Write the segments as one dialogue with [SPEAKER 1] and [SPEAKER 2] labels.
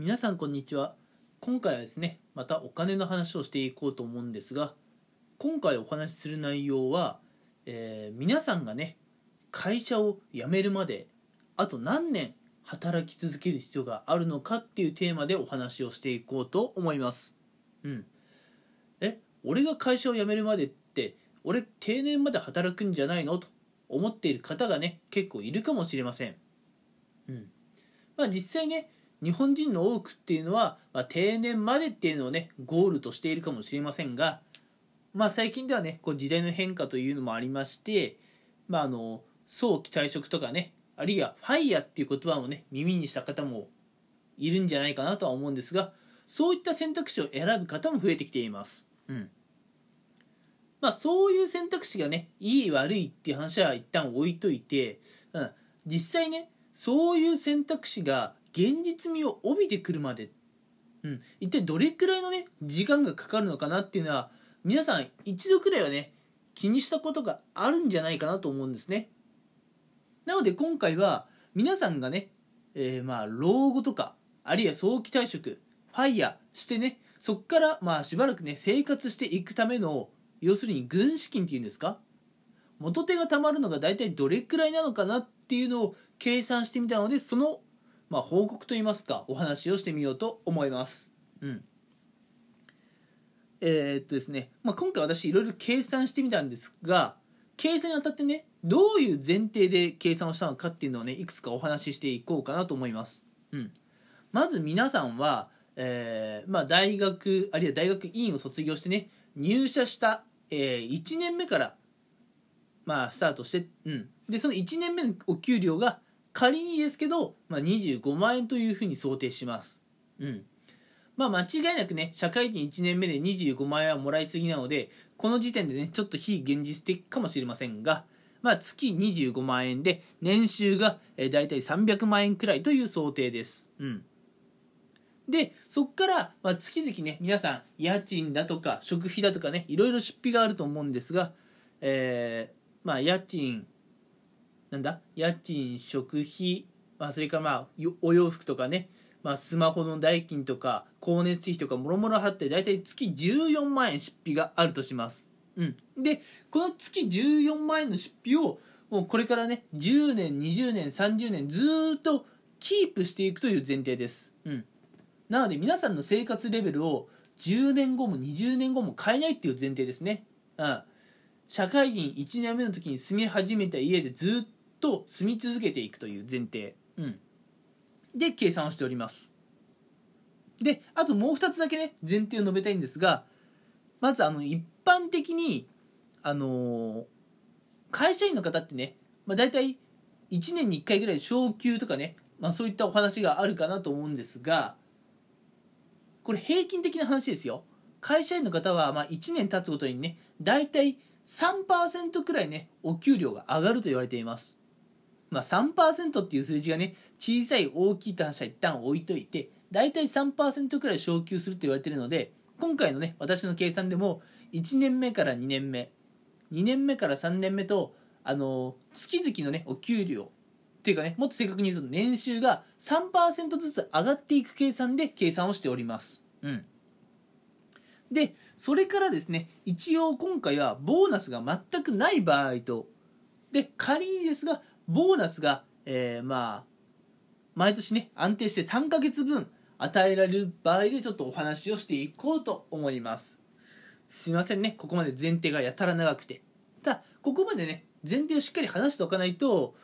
[SPEAKER 1] 皆さんこんにちは。今回はですねまたお金の話をしていこうと思うんですが今回お話しする内容は、えー皆さんがね会社を辞めるまであと何年働き続ける必要があるのかっていうテーマでお話をしていこうと思います。うん。え俺が会社を辞めるまでって俺定年まで働くんじゃないの？と思っている方がね結構いるかもしれません。うん。まあ実際ね日本人の多くっていうのは、まあ、定年までっていうのをねゴールとしているかもしれませんがまあ最近ではねこう時代の変化というのもありましてまああの早期退職とかねあるいはファイヤーっていう言葉もね耳にした方もいるんじゃないかなとは思うんですがそういった選択肢を選ぶ方も増えてきています。うん。まあそういう選択肢がねいい悪いっていう話は一旦置いといて、うん、実際ねそういう選択肢が現実味を帯びてくるまで、うん、一体どれくらいのね時間がかかるのかなっていうのは皆さん一度くらいはね気にしたことがあるんじゃないかなと思うんですね。なので今回は皆さんがね、えーまあ老後とかあるいは早期退職ファイヤーしてねそこからまあしばらくね生活していくための要するに軍資金っていうんですか？元手が貯まるのが大体どれくらいなのかなっていうのを計算してみたのでその、まあ、報告といいますかお話をしてみようと思います。うんえーっとですね、まあ、今回私いろいろ計算してみたんですが計算にあたってねどういう前提で計算をしたのかっていうのをねいくつかお話ししていこうかなと思います。うん、まず皆さんは、えーまあ、大学あるいは大学院を卒業してね入社した、えー1年目から、まあ、スタートして、うん、でその1年目のお給料が仮にですけど、まあ、25万円というふうに想定します、うん。まあ、間違いなくね社会人1年目で25万円はもらいすぎなのでこの時点でねちょっと非現実的かもしれませんが、まあ、月25万円で年収が、えー、大体300万円くらいという想定です、うん、でそこから、まあ、月々ね皆さん家賃だとか食費だとかねいろいろ出費があると思うんですが、えーまあ家賃なんだ？家賃食費、まあ、それからまあお洋服とかね、まあ、スマホの代金とか光熱費とかもろもろ払って大体月14万円出費があるとします、うん、でこの月14万円の出費をもうこれからね10年20年30年ずっとキープしていくという前提です、うん、なので皆さんの生活レベルを10年後も20年後も変えないっていう前提ですね、うん、社会人1年目の時に住み始めた家でずっと住み続けていくという前提、うん、で計算をしております。であともう2つだけね前提を述べたいんですがまずあの一般的にあのー会社員の方ってね、まあ、大体1年に1回ぐらい昇給とかね、まあ、そういったお話があるかなと思うんですがこれ平均的な話ですよ。会社員の方はまあ1年経つごとにね大体3%くらいねお給料が上がると言われていますまあ3%っていう数字がね小さい大きいって話は一旦置いといて大体3%くらい昇給すると言われているので今回のね私の計算でも1年目から2年目2年目から3年目とあの月々のねお給料っていうかねもっと正確に言うと年収が3%ずつ上がっていく計算で計算をしております。うん。でそれからですね一応今回はボーナスが全くない場合とで仮にですがボーナスが、えーまあ毎年ね安定して3ヶ月分与えられる場合でちょっとお話をしていこうと思います。すいませんね。ここまで前提がやたら長くて。ただここまでね前提をしっかり話しておかないと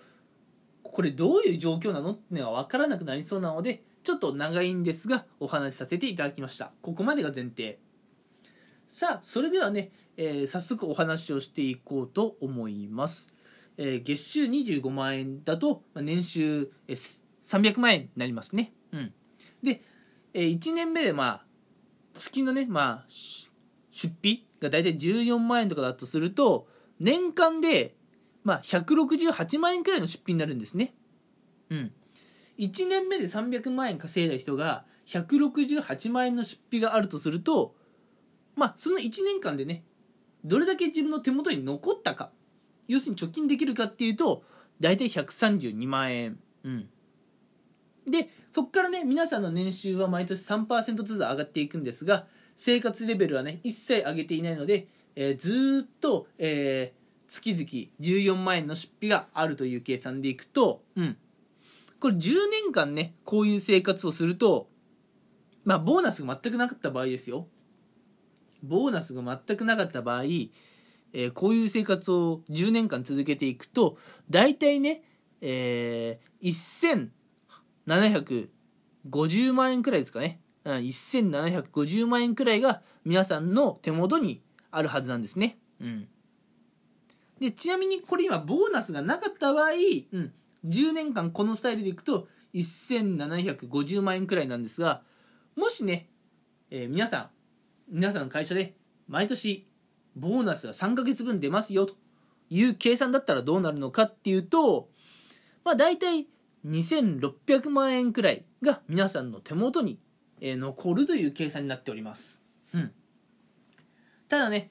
[SPEAKER 1] これどういう状況なのってのが分からなくなりそうなのでちょっと長いんですがお話しさせていただきました。ここまでが前提。さあそれではね、えー早速お話をしていこうと思います、えー月収25万円だとまあ年収、えー300万円になりますね。うん。で、え1年目でまあ月のねまあ出費が大体14万円とかだとすると年間でまあ168万円くらいの出費になるんですね。うん。1年目で300万円稼いだ人が168万円の出費があるとするとまあその1年間でねどれだけ自分の手元に残ったか。要するに貯金できるかっていうと大体132万円うんでそこからね皆さんの年収は毎年3%ずつ上がっていくんですが生活レベルはね一切上げていないので、えー、ずーっと、えー、月々14万円の出費があるという計算でいくと、うん。これ10年間ね、こういう生活をすると、まあ、ボーナスが全くなかった場合ですよ。ボーナスが全くなかった場合、えー、こういう生活を10年間続けていくと、大体ね、えー、1750万円くらいですかね。うん、1750万円くらいが皆さんの手元にあるはずなんですね。うん。で、ちなみにこれ今ボーナスがなかった場合、うん、10年間このスタイルでいくと1750万円くらいなんですが、もしね、えー、皆さん、皆さんの会社で毎年ボーナスが3ヶ月分出ますよという計算だったらどうなるのかっていうと、まあ大体2600万円くらいが皆さんの手元に、残るという計算になっております。うん。ただね、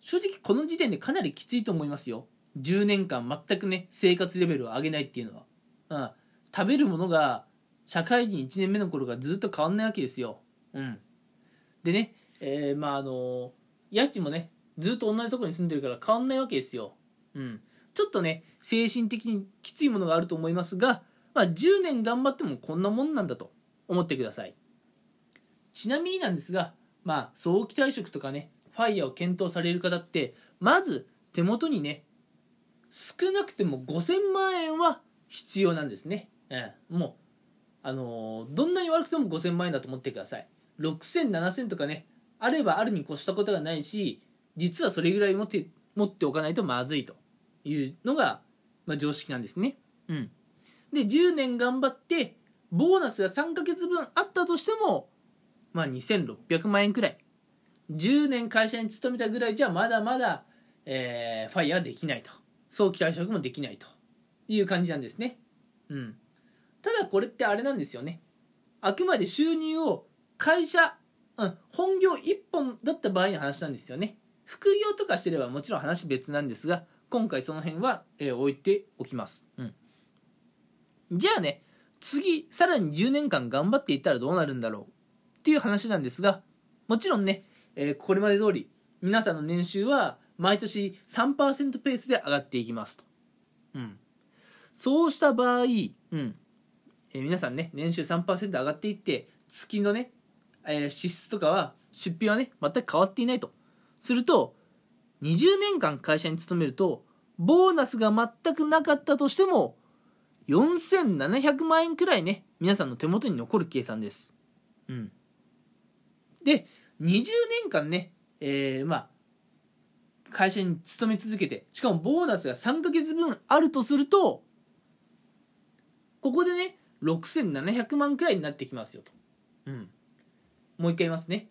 [SPEAKER 1] 正直この時点でかなりきついと思いますよ。10年間全くね、生活レベルを上げないっていうのは。うん。食べるものが、社会人1年目の頃がずっと変わんないわけですよ。うん。でね、えー、まああの家賃もね、ずっと同じとこに住んでるから変わんないわけですよ。うん。ちょっとね、精神的にきついものがあると思いますが、まあ10年頑張ってもこんなもんなんだと思ってください。ちなみになんですが、まあ早期退職とかね、ファイヤーを検討される方ってまず手元にね少なくても5000万円は必要なんですね、ええ、もうあのー、どんなに悪くても5000万円だと思ってください6000、7000とかねあればあるに越したことがないし実はそれぐらい持って持っておかないとまずいというのが、まあ、常識なんですね。うん。で10年頑張ってボーナスが3ヶ月分あったとしてもまあ2600万円くらい。10年会社に勤めたぐらいじゃまだまだ、えー、ファイヤーできないと。早期退職もできないという感じなんですね。うん。ただこれってあれなんですよね。あくまで収入を会社、うん、本業1本だった場合の話なんですよね副業とかしてればもちろん話別なんですが今回その辺は、えー、置いておきますうんじゃあね次さらに10年間頑張っていったらどうなるんだろうっていう話なんですがもちろんねえー、これまで通り皆さんの年収は毎年3%ペースで上がっていきますと。うん。そうした場合、うん。えー、皆さんね、年収3%上がっていって、月のね、えー、支出とかは、出費はね、全く変わっていないと。すると、20年間会社に勤めると、ボーナスが全くなかったとしても、4700万円くらいね、皆さんの手元に残る計算です。うん。で、20年間ね、えー、まあ、会社に勤め続けて、しかもボーナスが3ヶ月分あるとすると、ここでね、6700万くらいになってきますよと。うん。もう一回言いますね。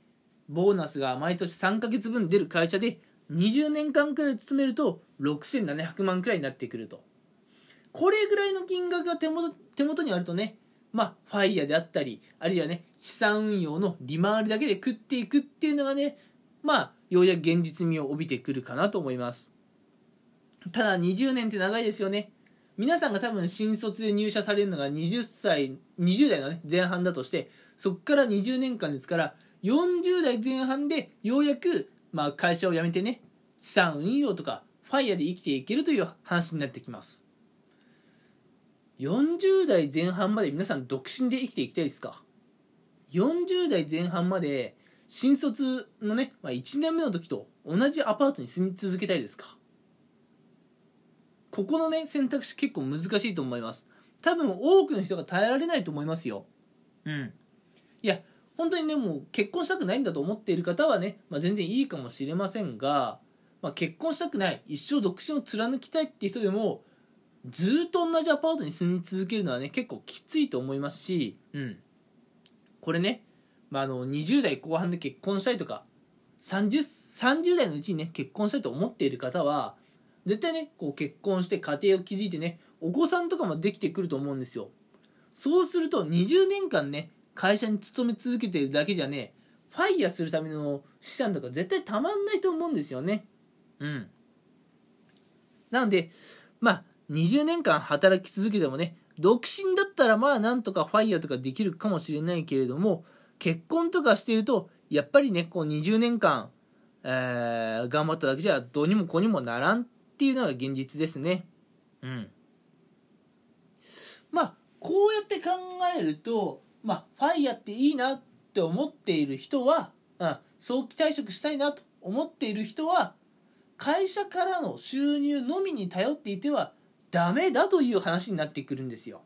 [SPEAKER 1] ボーナスが毎年3ヶ月分出る会社で、20年間くらい勤めると6700万くらいになってくると。これぐらいの金額が手元手元にあるとね、まあ、ファイヤーであったり、あるいはね、資産運用の利回りだけで食っていくっていうのがね、まあ、ようやく現実味を帯びてくるかなと思います。ただ、20年って長いですよね。皆さんが多分新卒で入社されるのが20歳、20代のね、前半だとして、そこから20年間ですから、40代前半でようやく、まあ、会社を辞めてね、資産運用とか、ファイヤーで生きていけるという話になってきます。40代前半まで皆さん独身で生きていきたいですか？40代前半まで新卒のね、まあ、1年目の時と同じアパートに住み続けたいですか？ここのね選択肢結構難しいと思います。多分多くの人が耐えられないと思いますよ。うん。いや本当にねもう結婚したくないんだと思っている方はね、まあ、全然いいかもしれませんが、まあ、結婚したくない。一生独身を貫きたいっていう人でもずっと同じアパートに住み続けるのはね結構きついと思いますし、うん、これね、まあ、あの20代後半で結婚したいとか 30, 30代のうちにね結婚したいと思っている方は絶対ねこう結婚して家庭を築いてねお子さんとかもできてくると思うんですよ。そうすると20年間ね会社に勤め続けてるだけじゃねファイヤーするための資産とか絶対たまんないと思うんですよね。うん。なのでまあ20年間働き続けてもね独身だったらまあなんとかファイヤーとかできるかもしれないけれども結婚とかしてるとやっぱりねこう20年間、えー、頑張っただけじゃどうにもこうにもならんっていうのが現実ですね。うん。まあこうやって考えるとまあファイヤーっていいなって思っている人は、うん、早期退職したいなと思っている人は会社からの収入のみに頼っていてはダメだという話になってくるんですよ。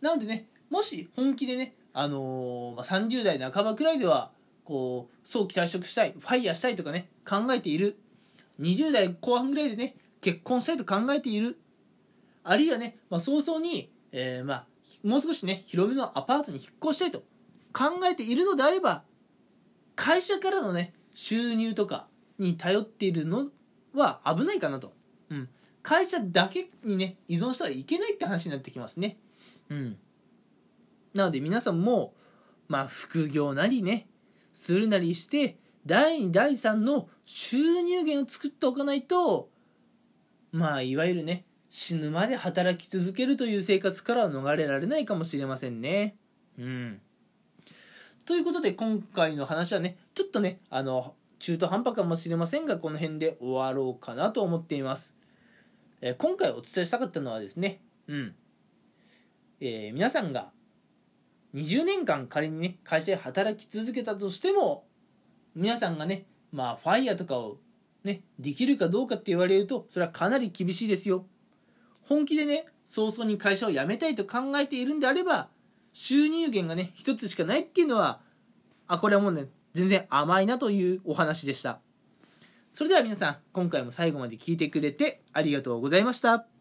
[SPEAKER 1] なのでねもし本気でね、あのー、まあ、30代半ばくらいではこう早期退職したいファイヤーしたいとかね考えている20代後半ぐらいでね結婚したいと考えているあるいはね、まあ、早々に、えー、まあもう少しね広めのアパートに引っ越したいと考えているのであれば会社からのね収入とかに頼っているのは危ないかなと。うん。会社だけにね、依存したらいけないって話になってきますね。うん。なので皆さんも、まあ副業なりね、するなりして、第2、第3の収入源を作っておかないと、まあいわゆるね、死ぬまで働き続けるという生活からは逃れられないかもしれませんね。うん。ということで今回の話はね、ちょっとね、あの、中途半端かもしれませんが、この辺で終わろうかなと思っています。えー、今回お伝えしたかったのはですね、うん。えー、皆さんが20年間仮にね、会社で働き続けたとしても、皆さんがね、まあ、ファイヤーとかをね、できるかどうかって言われると、それはかなり厳しいですよ。本気でね、早々に会社を辞めたいと考えているんであれば、収入源がね、一つしかないっていうのは、あ、これはもうね、全然甘いなというお話でした。それでは皆さん、今回も最後まで聞いてくれてありがとうございました。